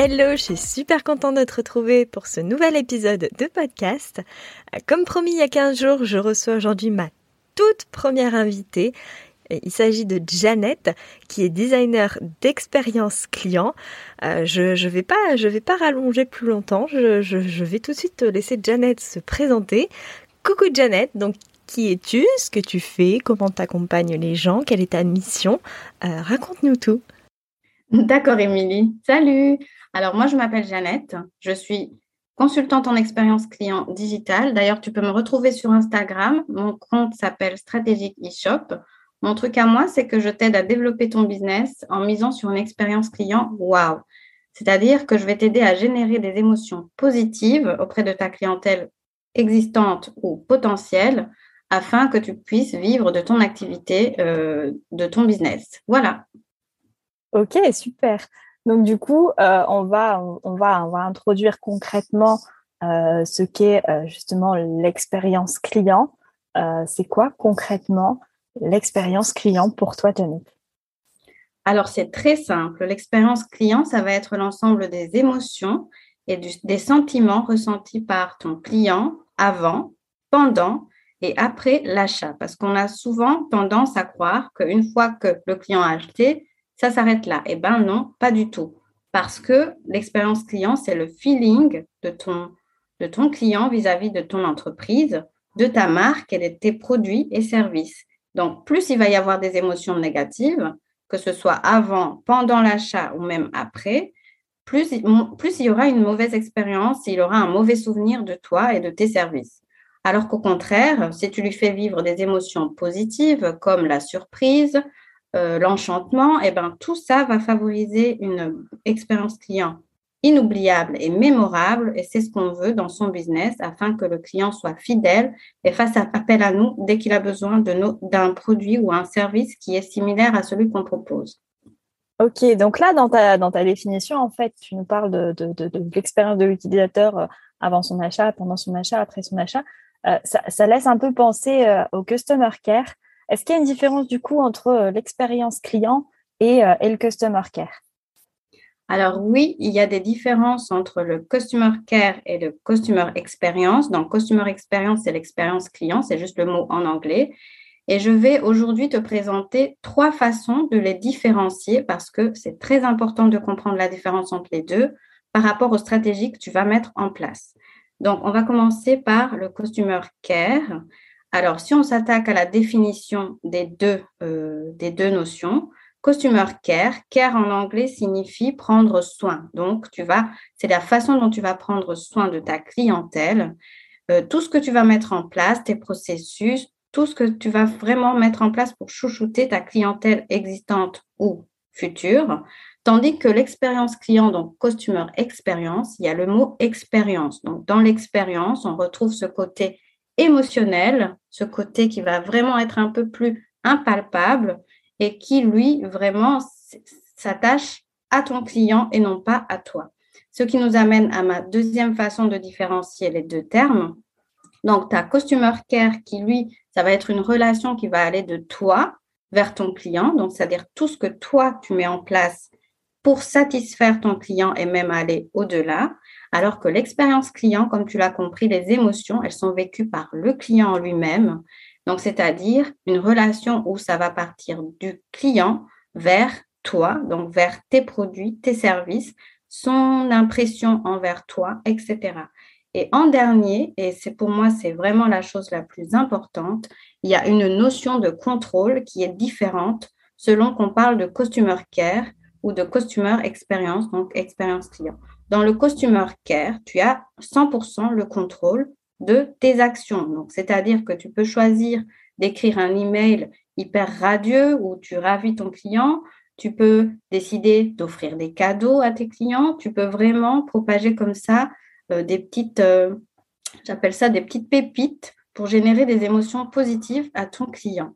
Hello, je suis super contente de te retrouver pour ce nouvel épisode de podcast. Comme promis il y a 15 jours, je reçois aujourd'hui ma toute première invitée. Il s'agit de Janet, qui est designer d'expérience client. Euh, je ne vais, je vais pas rallonger plus longtemps. Je, vais tout de suite laisser Janet se présenter. Coucou Janet, donc qui es-tu? Ce que tu fais? Comment tu accompagnes les gens? Quelle est ta mission? Euh, Raconte-nous tout. D'accord, Émilie. Salut. Alors, moi, je m'appelle Jeannette. Je suis consultante en expérience client digitale. D'ailleurs, tu peux me retrouver sur Instagram. Mon compte s'appelle Stratégique eShop. Mon truc à moi, c'est que je t'aide à développer ton business en misant sur une expérience client wow. C'est-à-dire que je vais t'aider à générer des émotions positives auprès de ta clientèle existante ou potentielle afin que tu puisses vivre de ton activité, euh, de ton business. Voilà. Ok, super. Donc du coup, euh, on, va, introduire concrètement euh, ce qu'est euh, justement l'expérience client. c'est quoi concrètement l'expérience client pour toi, Janet Alors c'est très simple. L'expérience client, ça va être l'ensemble des émotions et des sentiments ressentis par ton client avant, pendant et après l'achat. Parce qu'on a souvent tendance à croire qu'une fois que le client a acheté, ça s'arrête là. Eh bien non, pas du tout. Parce que l'expérience client, c'est le feeling de ton, client vis-à-vis de ton entreprise, de ta marque et de tes produits et services. Donc, plus il va y avoir des émotions négatives, que ce soit avant, pendant l'achat ou même après, plus, plus il y aura une mauvaise expérience, il aura un mauvais souvenir de toi et de tes services. Alors qu'au contraire, si tu lui fais vivre des émotions positives comme la surprise, euh, l'enchantement, et eh ben, tout ça va favoriser une expérience client inoubliable et mémorable. Et c'est ce qu'on veut dans son business afin que le client soit fidèle et fasse appel à nous dès qu'il a besoin d'un produit ou un service qui est similaire à celui qu'on propose. Ok, donc là, dans ta, dans ta définition, en fait, tu nous parles de, de, l'expérience de l'utilisateur euh, avant son achat, pendant son achat, après son achat. Euh, ça, laisse un peu penser au customer care. Est-ce qu'il y a une différence du coup entre euh, l'expérience client euh, et, le customer care? Alors oui, il y a des différences entre le customer care et le customer experience. Donc, customer experience, c'est l'expérience client, c'est juste le mot en anglais. Et je vais aujourd'hui te présenter trois façons de les différencier parce que c'est très important de comprendre la différence entre les deux par rapport aux stratégies que tu vas mettre en place. Donc, on va commencer par le customer care. Alors, si on s'attaque à la définition des deux, euh, des deux notions, customer care, care en anglais signifie prendre soin. Donc, tu vas, c'est la façon dont tu vas prendre soin de ta clientèle, euh, tout ce que tu vas mettre en place, tes processus, tout ce que tu vas vraiment mettre en place pour chouchouter ta clientèle existante ou future. Tandis que l'expérience client, donc customer experience, il y a le mot expérience. Donc, dans l'expérience, on retrouve ce côté émotionnel, ce côté qui va vraiment être un peu plus impalpable et qui, lui, vraiment s'attache à ton client et non pas à toi. Ce qui nous amène à ma deuxième façon de différencier les deux termes. Donc, ta customer care qui, lui, ça va être une relation qui va aller de toi vers ton client. Donc, c'est-à-dire tout ce que toi, tu mets en place pour satisfaire ton client et même aller au-delà. Alors que l'expérience client, comme tu l'as compris, les émotions, elles sont vécues par le client lui-même. Donc, c'est-à-dire une relation où ça va partir du client vers toi, donc vers tes produits, tes services, son impression envers toi, etc. Et en dernier, et c'est pour moi, c'est vraiment la chose la plus importante, il y a une notion de contrôle qui est différente selon qu'on parle de customer care ou de customer experience, donc expérience client. Dans le Customer Care, tu as 100% le contrôle de tes actions. Donc, c'est-à-dire que tu peux choisir d'écrire un email hyper radieux où tu ravis ton client. Tu peux décider d'offrir des cadeaux à tes clients. Tu peux vraiment propager comme ça euh, des petites, euh, j'appelle ça des petites pépites pour générer des émotions positives à ton client.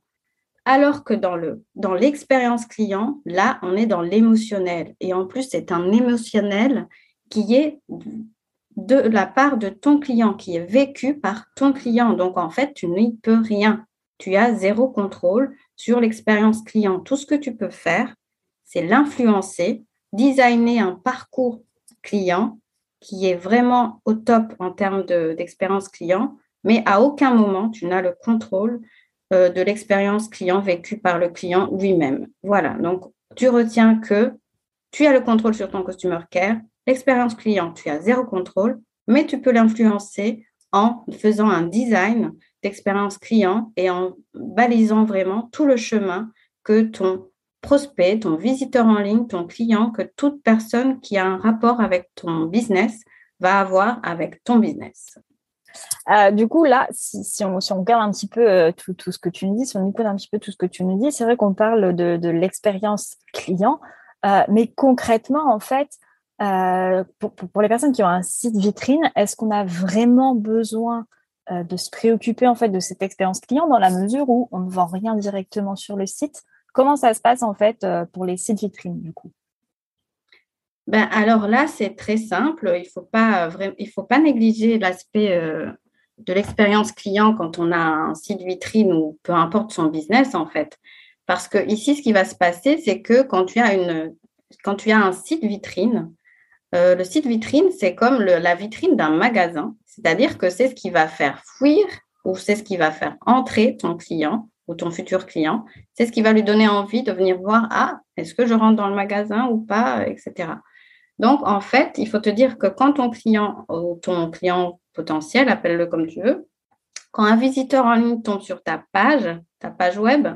Alors que dans le dans l'expérience client, là, on est dans l'émotionnel. Et en plus, c'est un émotionnel qui est de la part de ton client, qui est vécu par ton client. Donc, en fait, tu n'y peux rien. Tu as zéro contrôle sur l'expérience client. Tout ce que tu peux faire, c'est l'influencer, designer un parcours client qui est vraiment au top en termes d'expérience client, mais à aucun moment tu n'as le contrôle euh, de l'expérience client vécue par le client lui-même. Voilà, donc tu retiens que tu as le contrôle sur ton customer care, l'expérience client, tu as zéro contrôle, mais tu peux l'influencer en faisant un design d'expérience client et en balisant vraiment tout le chemin que ton prospect, ton visiteur en ligne, ton client, que toute personne qui a un rapport avec ton business va avoir avec ton business. Euh, du coup, là, si, on, si, on, regarde un petit peu euh, tout, tout, ce que tu nous dis, si on écoute un petit peu tout ce que tu nous dis, c'est vrai qu'on parle de, de l'expérience client, euh, mais concrètement, en fait, pour, pour, les personnes qui ont un site vitrine, est-ce qu'on a vraiment besoin de se préoccuper en fait de cette expérience client dans la mesure où on ne vend rien directement sur le site? Comment ça se passe en fait pour les sites vitrines du coup? Ben, alors là, c'est très simple. Il ne faut, pas, faut pas négliger l'aspect euh, de l'expérience client quand on a un site vitrine ou peu importe son business, en fait. Parce que ici, ce qui va se passer, c'est que quand tu as, une, quand tu as un site vitrine, euh, le site vitrine, c'est comme la vitrine d'un magasin. C'est-à-dire que c'est ce qui va faire fuir ou c'est ce qui va faire entrer ton client ou ton futur client. C'est ce qui va lui donner envie de venir voir, ah, est-ce que je rentre dans le magasin ou pas, etc. Donc, en fait, il faut te dire que quand ton client ou ton client potentiel, appelle-le comme tu veux, quand un visiteur en ligne tombe sur ta page, ta page web,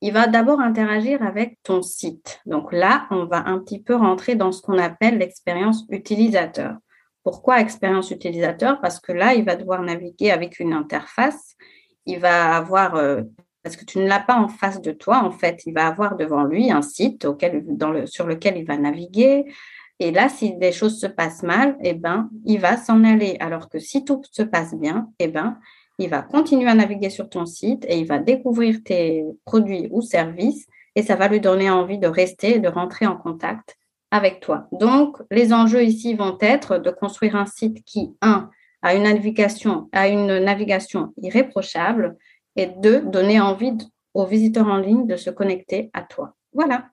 il va d'abord interagir avec ton site. Donc là, on va un petit peu rentrer dans ce qu'on appelle l'expérience utilisateur. Pourquoi expérience utilisateur? Parce que là, il va devoir naviguer avec une interface. Il va avoir, euh, parce que tu ne l'as pas en face de toi, en fait, il va avoir devant lui un site sur lequel il va naviguer, et là, si des choses se passent mal, eh ben, il va s'en aller. Alors que si tout se passe bien, eh ben, il va continuer à naviguer sur ton site et il va découvrir tes produits ou services et ça va lui donner envie de rester et de rentrer en contact avec toi. Donc, les enjeux ici vont être de construire un site qui, un, a une navigation, irréprochable et deux, donner envie aux visiteurs en ligne de se connecter à toi. Voilà.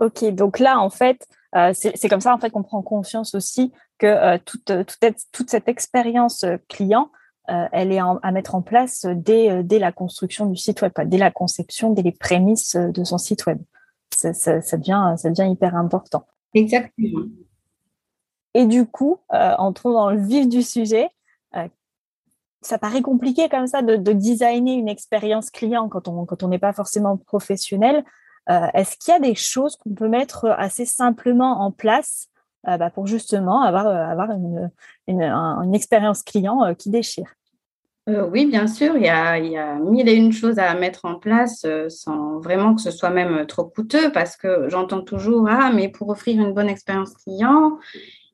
Ok, donc là, en fait, euh, c'est comme ça en fait qu'on prend conscience aussi que euh, toute, toute, cette expérience euh, client, elle est à mettre en place dès, dès la construction du site web, dès la conception, dès les prémices de son site web. Ça, ça, devient, ça devient hyper important. Exactement. Et du coup, entrons dans le vif du sujet. ça paraît compliqué comme ça de, de designer une expérience client quand on quand on n'est pas forcément professionnel. Euh, est-ce qu'il y a des choses qu'on peut mettre assez simplement en place euh, bah, pour justement avoir, euh, avoir une, une, expérience client qui déchire? Oui, bien sûr, il y, a, mille et une choses à mettre en place sans vraiment que ce soit même trop coûteux parce que j'entends toujours, ah, mais pour offrir une bonne expérience client,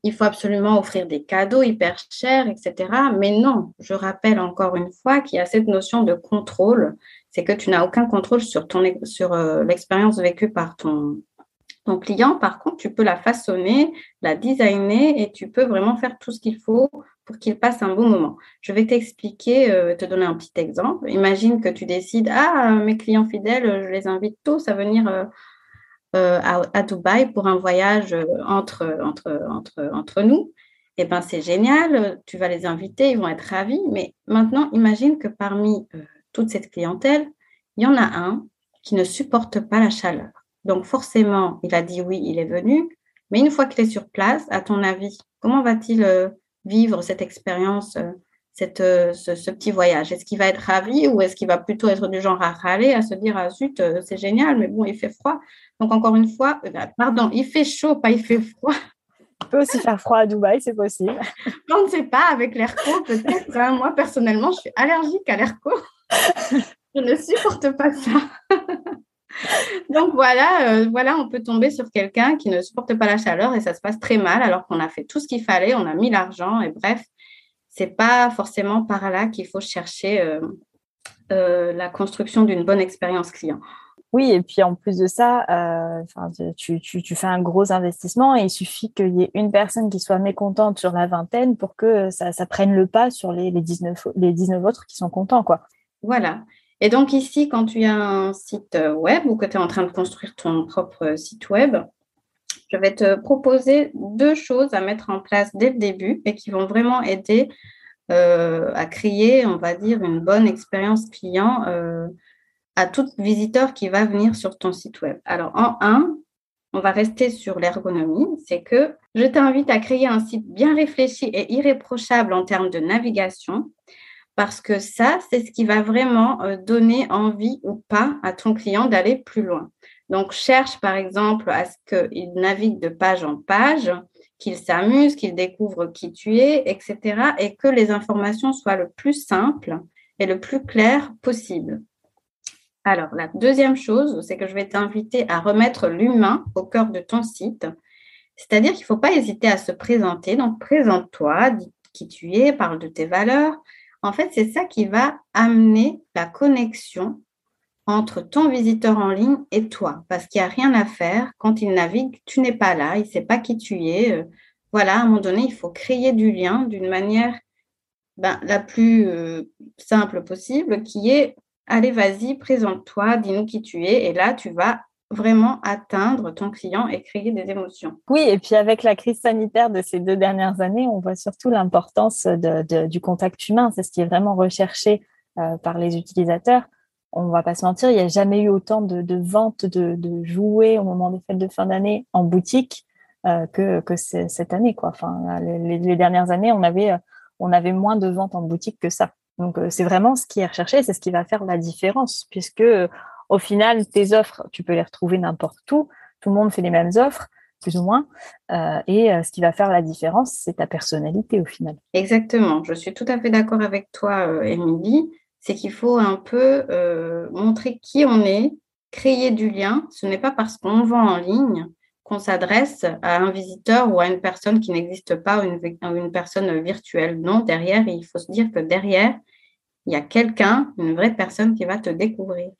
il faut absolument offrir des cadeaux hyper chers, etc. Mais non, je rappelle encore une fois qu'il y a cette notion de contrôle c'est que tu n'as aucun contrôle sur, ton, sur euh, l'expérience vécue par ton, ton client. Par contre, tu peux la façonner, la designer et tu peux vraiment faire tout ce qu'il faut pour qu'il passe un bon moment. Je vais t'expliquer, euh, te donner un petit exemple. Imagine que tu décides, ah, mes clients fidèles, je les invite tous à venir euh, à, Dubaï pour un voyage entre, entre, nous. Eh bien, c'est génial, tu vas les inviter, ils vont être ravis. Mais maintenant, imagine que parmi toute cette clientèle, il y en a un qui ne supporte pas la chaleur. Donc forcément, il a dit oui, il est venu, mais une fois qu'il est sur place, à ton avis, comment va-t-il euh, vivre cette expérience, euh, cette, euh, ce, petit voyage? Est-ce qu'il va être ravi ou est-ce qu'il va plutôt être du genre à râler, à se dire ah zut, c'est génial, mais bon, il fait froid. Donc encore une fois, pardon, il fait chaud, pas il fait froid. Il peut aussi faire froid à Dubaï, c'est possible. On ne sait pas, avec l'air peut-être. Hein. Moi, personnellement, je suis allergique à l'air Je ne supporte pas ça. Donc voilà, euh, voilà, on peut tomber sur quelqu'un qui ne supporte pas la chaleur et ça se passe très mal alors qu'on a fait tout ce qu'il fallait, on a mis l'argent et bref, c'est pas forcément par là qu'il faut chercher euh, euh, la construction d'une bonne expérience client. Oui, et puis en plus de ça, tu, fais un gros investissement et il suffit qu'il y ait une personne qui soit mécontente sur la vingtaine pour que ça, prenne le pas sur les, les, 19, les 19 autres qui sont contents. quoi. Voilà. Et donc ici, quand tu as un site web ou que tu es en train de construire ton propre site web, je vais te proposer deux choses à mettre en place dès le début et qui vont vraiment aider euh, à créer, on va dire, une bonne expérience client euh, à tout visiteur qui va venir sur ton site web. Alors, en un, on va rester sur l'ergonomie, c'est que je t'invite à créer un site bien réfléchi et irréprochable en termes de navigation parce que ça, c'est ce qui va vraiment euh, donner envie ou pas à ton client d'aller plus loin. Donc, cherche par exemple à ce qu'il navigue de page en page, qu'il s'amuse, qu'il découvre qui tu es, etc. et que les informations soient le plus simples et le plus claires possible. Alors, la deuxième chose, c'est que je vais t'inviter à remettre l'humain au cœur de ton site. C'est-à-dire qu'il ne faut pas hésiter à se présenter. Donc, présente-toi, dis qui tu es, parle de tes valeurs, en fait, c'est ça qui va amener la connexion entre ton visiteur en ligne et toi, parce qu'il n'y a rien à faire. Quand il navigue, tu n'es pas là, il ne sait pas qui tu es. Euh, voilà, à un moment donné, il faut créer du lien d'une manière ben, la plus euh, simple possible, qui est, allez, vas-y, présente-toi, dis-nous qui tu es, et là, tu vas vraiment atteindre ton client et créer des émotions. Oui, et puis avec la crise sanitaire de ces deux dernières années, on voit surtout l'importance du contact humain. C'est ce qui est vraiment recherché euh, par les utilisateurs. On ne va pas se mentir, il n'y a jamais eu autant de, ventes de, jouets au moment des fêtes de fin d'année en boutique euh, que, cette année. Enfin, les, dernières années, on avait, on avait moins de ventes en boutique que ça. Donc, euh, c'est vraiment ce qui est recherché, c'est ce qui va faire la différence, puisque au final, tes offres, tu peux les retrouver n'importe où. Tout le monde fait les mêmes offres, plus ou moins. Euh, et euh, ce qui va faire la différence, c'est ta personnalité au final. Exactement. Je suis tout à fait d'accord avec toi, euh, Émilie. C'est qu'il faut un peu montrer qui on est, créer du lien. Ce n'est pas parce qu'on vend en ligne qu'on s'adresse à un visiteur ou à une personne qui n'existe pas, une, une personne virtuelle. Non, derrière, il faut se dire que derrière, il y a quelqu'un, une vraie personne qui va te découvrir.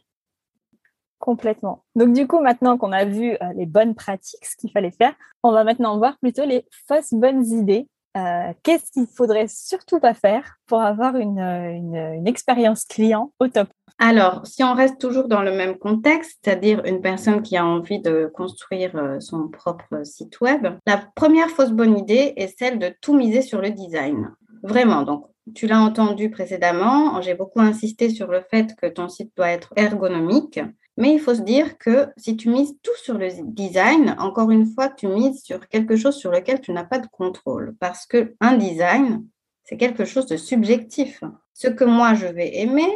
Complètement. Donc du coup, maintenant qu'on a vu euh, les bonnes pratiques, ce qu'il fallait faire, on va maintenant voir plutôt les fausses bonnes idées. Euh, qu'est-ce qu'il faudrait surtout pas faire pour avoir une, une, expérience client au top? Alors, si on reste toujours dans le même contexte, c'est-à-dire une personne qui a envie de construire euh, son propre site web, la première fausse bonne idée est celle de tout miser sur le design. Vraiment, donc tu l'as entendu précédemment, j'ai beaucoup insisté sur le fait que ton site doit être ergonomique. Mais il faut se dire que si tu mises tout sur le design, encore une fois, tu mises sur quelque chose sur lequel tu n'as pas de contrôle. Parce qu'un design, c'est quelque chose de subjectif. Ce que moi, je vais aimer,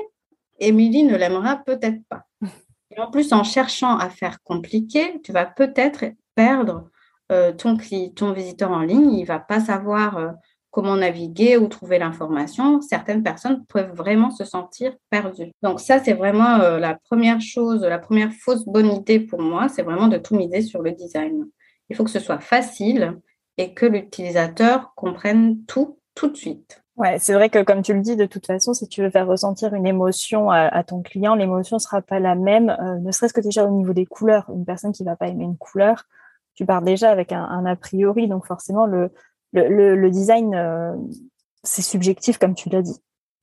Émilie ne l'aimera peut-être pas. Et en plus, en cherchant à faire compliqué, tu vas peut-être perdre euh, ton, ton visiteur en ligne. Il ne va pas savoir euh, comment naviguer ou trouver l'information, certaines personnes peuvent vraiment se sentir perdues. Donc ça, c'est vraiment euh, la première chose, la première fausse bonne idée pour moi, c'est vraiment de tout miser sur le design. Il faut que ce soit facile et que l'utilisateur comprenne tout tout de suite. Ouais, c'est vrai que comme tu le dis, de toute façon, si tu veux faire ressentir une émotion à, ton client, l'émotion sera pas la même, euh, ne serait-ce que déjà au niveau des couleurs. Une personne qui va pas aimer une couleur, tu pars déjà avec un a priori, donc forcément le, le, design, euh, c'est subjectif, comme tu l'as dit,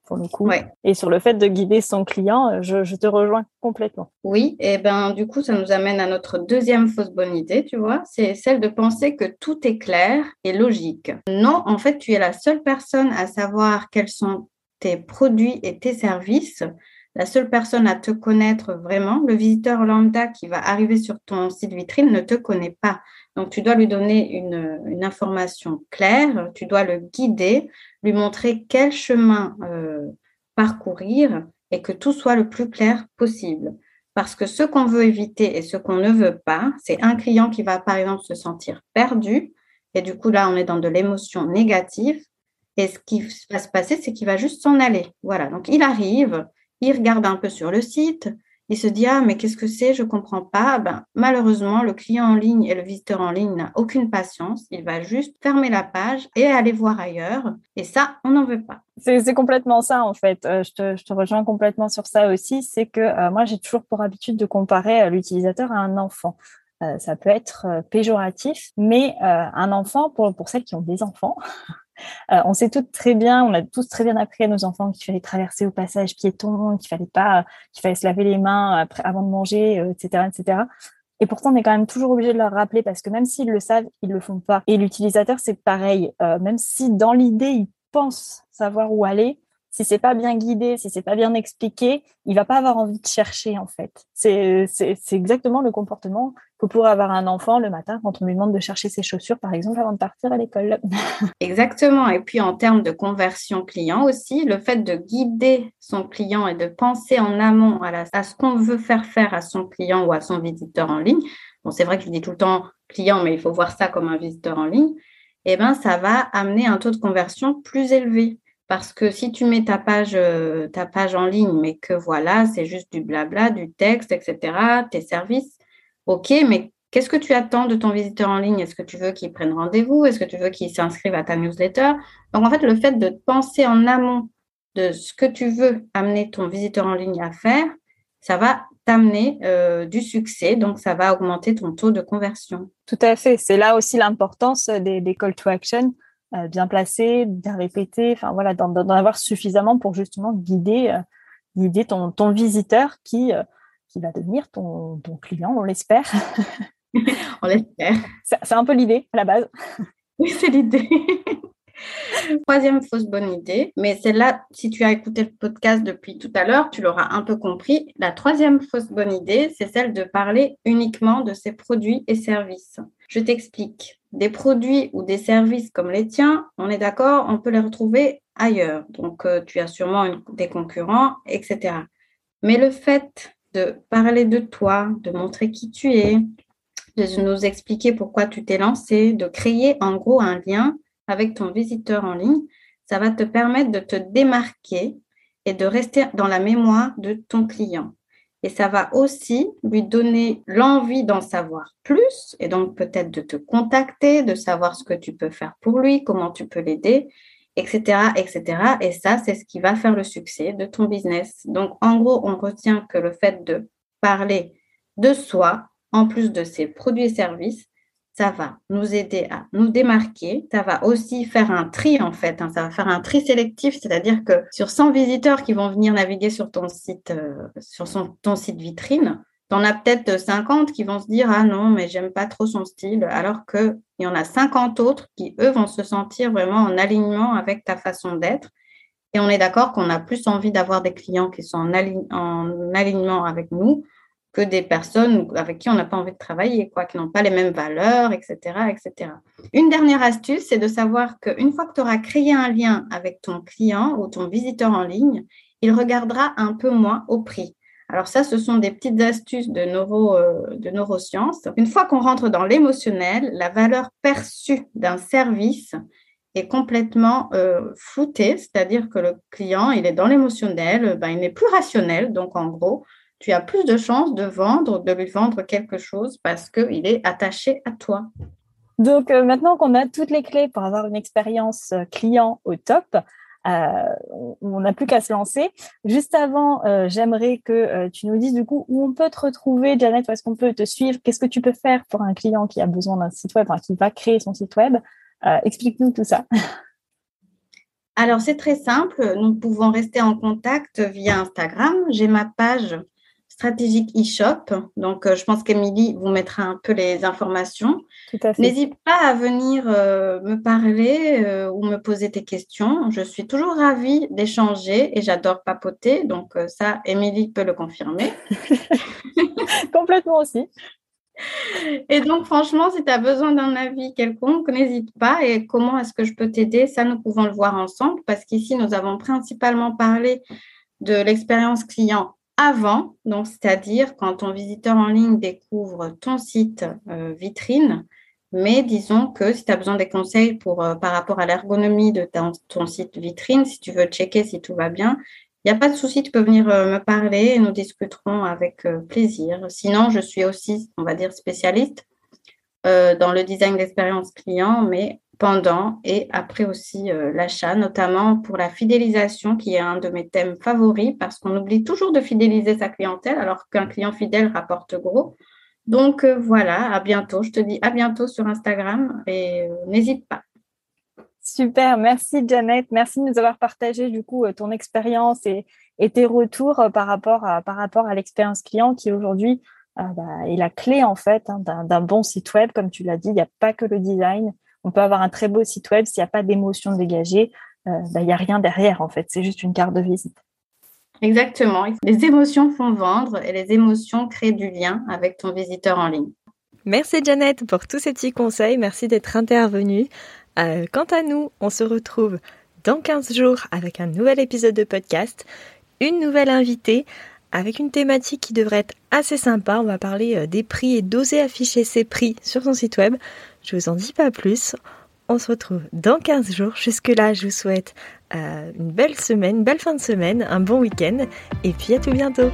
pour le coup. Et sur le fait de guider son client, euh, je, te rejoins complètement. Oui, et ben du coup, ça nous amène à notre deuxième fausse bonne idée, tu vois, c'est celle de penser que tout est clair et logique. Non, en fait, tu es la seule personne à savoir quels sont tes produits et tes services la seule personne à te connaître vraiment, le visiteur lambda qui va arriver sur ton site vitrine ne te connaît pas. Donc, tu dois lui donner une, information claire, tu dois le guider, lui montrer quel chemin euh, parcourir et que tout soit le plus clair possible. Parce que ce qu'on veut éviter et ce qu'on ne veut pas, c'est un client qui va, par exemple, se sentir perdu. Et du coup, là, on est dans de l'émotion négative. Et ce qui va se passer, c'est qu'il va juste s'en aller. Voilà. Donc, il arrive, il regarde un peu sur le site, il se dit ah mais qu'est-ce que c'est? Je comprends pas. Ben, malheureusement le client en ligne et le visiteur en ligne n'a aucune patience. Il va juste fermer la page et aller voir ailleurs. Et ça on n'en veut pas. C'est complètement ça en fait. Euh, je, te, rejoins complètement sur ça aussi. C'est que euh, moi j'ai toujours pour habitude de comparer euh, l'utilisateur à un enfant. Ça peut être péjoratif, mais un enfant, pour celles qui ont des enfants, Euh, on sait toutes très bien, on a tous très bien appris à nos enfants qu'il fallait traverser au passage piéton, qu'il fallait pas, qu'il fallait se laver les mains après, avant de manger, etc., euh, etc. Et pourtant, on est quand même toujours obligé de leur rappeler parce que même s'ils le savent, ils le font pas. Et l'utilisateur, c'est pareil. Euh, même si dans l'idée, il pense savoir où aller, si c'est pas bien guidé, si c'est pas bien expliqué, il va pas avoir envie de chercher en fait. C'est exactement le comportement que pourrait avoir un enfant le matin quand on lui demande de chercher ses chaussures, par exemple, avant de partir à l'école. Exactement. Et puis en termes de conversion client aussi, le fait de guider son client et de penser en amont à, ce qu'on veut faire faire à son client ou à son visiteur en ligne. Bon, c'est vrai que je dis tout le temps client, mais il faut voir ça comme un visiteur en ligne. Eh ben, ça va amener un taux de conversion plus élevé. Parce que si tu mets ta page, euh, ta page en ligne, mais que voilà, c'est juste du blabla, du texte, etc., tes services, ok, mais qu'est-ce que tu attends de ton visiteur en ligne? Est-ce que tu veux qu'il prenne rendez-vous? Est-ce que tu veux qu'il s'inscrive à ta newsletter? Donc en fait, le fait de penser en amont de ce que tu veux amener ton visiteur en ligne à faire, ça va t'amener euh, du succès, donc ça va augmenter ton taux de conversion. Tout à fait. C'est là aussi l'importance des, des call to action euh, bien placé, bien répété, enfin voilà, d'en avoir suffisamment pour justement guider, euh, guider ton, ton visiteur qui, euh, qui va devenir ton, ton client, on l'espère. on l'espère. C'est un peu l'idée à la base. Oui, c'est l'idée. Troisième fausse bonne idée, mais celle-là, si tu as écouté le podcast depuis tout à l'heure, tu l'auras un peu compris. La troisième fausse bonne idée, c'est celle de parler uniquement de ses produits et services. Je t'explique. Des produits ou des services comme les tiens, on est d'accord, on peut les retrouver ailleurs. Donc, euh, tu as sûrement des concurrents, etc. Mais le fait de parler de toi, de montrer qui tu es, de nous expliquer pourquoi tu t'es lancé, de créer en gros un lien avec ton visiteur en ligne, ça va te permettre de te démarquer et de rester dans la mémoire de ton client. Et ça va aussi lui donner l'envie d'en savoir plus et donc peut-être de te contacter, de savoir ce que tu peux faire pour lui, comment tu peux l'aider, etc., etc. Et ça, c'est ce qui va faire le succès de ton business. Donc, en gros, on retient que le fait de parler de soi, en plus de ses produits et services, ça va nous aider à nous démarquer. Ça va aussi faire un tri, en fait. Hein. ça va faire un tri sélectif, c'est-à-dire que sur 100 visiteurs qui vont venir naviguer sur ton site, euh, sur son, ton site vitrine, tu en as peut-être 50 qui vont se dire Ah non, mais j'aime pas trop son style, alors qu'il y en a 50 autres qui, eux, vont se sentir vraiment en alignement avec ta façon d'être. Et on est d'accord qu'on a plus envie d'avoir des clients qui sont en alignement avec nous que des personnes avec qui on n'a pas envie de travailler, quoi, qui n'ont pas les mêmes valeurs, etc., etc. Une dernière astuce, c'est de savoir qu'une fois que tu auras créé un lien avec ton client ou ton visiteur en ligne, il regardera un peu moins au prix. Alors ça, ce sont des petites astuces de, euh, neurosciences. Une fois qu'on rentre dans l'émotionnel, la valeur perçue d'un service est complètement euh, floutée, c'est-à-dire que le client, il est dans l'émotionnel, ben, il n'est plus rationnel. Donc en gros, tu as plus de chances de vendre, de lui vendre quelque chose parce qu'il est attaché à toi. Donc euh, maintenant qu'on a toutes les clés pour avoir une expérience euh, client au top, euh, on n'a plus qu'à se lancer. Juste avant, j'aimerais que tu nous dises du coup où on peut te retrouver, Janet, où est-ce qu'on peut te suivre, qu'est-ce que tu peux faire pour un client qui a besoin d'un site web, enfin, qui va créer son site web? Explique-nous tout ça. Alors, c'est très simple. Nous pouvons rester en contact via Instagram. J'ai ma page stratégique e-shop. Donc, euh, je pense qu'Emilie vous mettra un peu les informations. N'hésite pas à venir euh, me parler euh, ou me poser tes questions. Je suis toujours ravie d'échanger et j'adore papoter. Donc, ça, Émilie peut le confirmer. Complètement aussi. Et donc, franchement, si tu as besoin d'un avis quelconque, n'hésite pas. Et comment est-ce que je peux t'aider? Ça, nous pouvons le voir ensemble parce qu'ici, nous avons principalement parlé de l'expérience client avant, donc c'est-à-dire quand ton visiteur en ligne découvre ton site euh, vitrine, mais disons que si tu as besoin des conseils pour, euh, par rapport à l'ergonomie de ton, site vitrine, si tu veux checker si tout va bien, il n'y a pas de souci, tu peux venir me parler et nous discuterons avec plaisir. Sinon, je suis aussi, on va dire, spécialiste dans le design d'expérience client, mais pendant et après aussi l'achat, notamment pour la fidélisation, qui est un de mes thèmes favoris, parce qu'on oublie toujours de fidéliser sa clientèle, alors qu'un client fidèle rapporte gros. Donc voilà, à bientôt. Je te dis à bientôt sur Instagram et n'hésite pas. Super, merci Janet, merci de nous avoir partagé du coup euh, ton expérience et, tes retours euh, par rapport à, par rapport à l'expérience client qui aujourd'hui euh, bah, est la clé en fait hein, d'un bon site web. Comme tu l'as dit, il n'y a pas que le design. On peut avoir un très beau site web s'il n'y a pas d'émotion dégagée, bah, il n'y a rien derrière en fait. C'est juste une carte de visite. Exactement. Les émotions font vendre et les émotions créent du lien avec ton visiteur en ligne. Merci Janet pour tous ces petits conseils. Merci d'être intervenue. Euh, quant à nous, on se retrouve dans 15 jours avec un nouvel épisode de podcast, une nouvelle invitée avec une thématique qui devrait être assez sympa. On va parler euh, des prix et d'oser afficher ses prix sur son site web. Je vous en dis pas plus. On se retrouve dans 15 jours. Jusque-là, je vous souhaite euh, une belle semaine, une belle fin de semaine, un bon week-end et puis à tout bientôt.